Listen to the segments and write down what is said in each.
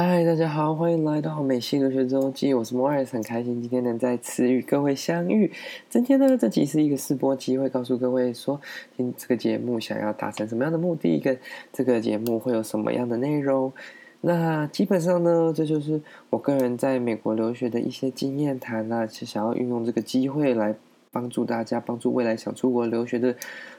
嗨，大家好，欢迎来到美西留学周记，我是 Morris，很开心今天能再次与各位相遇。今天呢，这集是一个试播机会，告诉各位说，听这个节目想要达成什么样的目的，跟这个节目会有什么样的内容。那基本上呢，这就是我个人在美国留学的一些经验谈啦，是想要运用这个机会来帮助大家，帮助未来想出国留学的。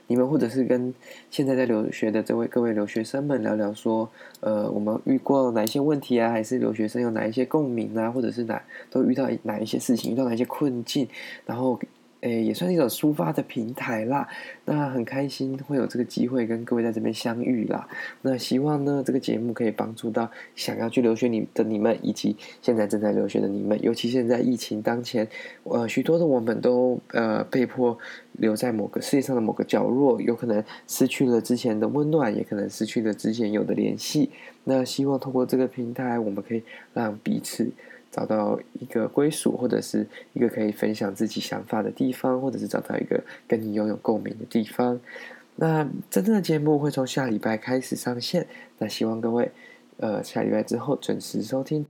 你们或者是跟现在在留学的这位各位留学生们聊聊，说，呃，我们遇过哪些问题啊？还是留学生有哪一些共鸣啊？或者是哪都遇到哪一些事情，遇到哪一些困境，然后。诶，也算是一种抒发的平台啦。那很开心会有这个机会跟各位在这边相遇啦。那希望呢，这个节目可以帮助到想要去留学你的你们，以及现在正在留学的你们。尤其现在疫情当前，呃，许多的我们都呃被迫留在某个世界上的某个角落，有可能失去了之前的温暖，也可能失去了之前有的联系。那希望通过这个平台，我们可以让彼此。找到一个归属，或者是一个可以分享自己想法的地方，或者是找到一个跟你拥有共鸣的地方。那真正的节目会从下礼拜开始上线，那希望各位，呃，下礼拜之后准时收听。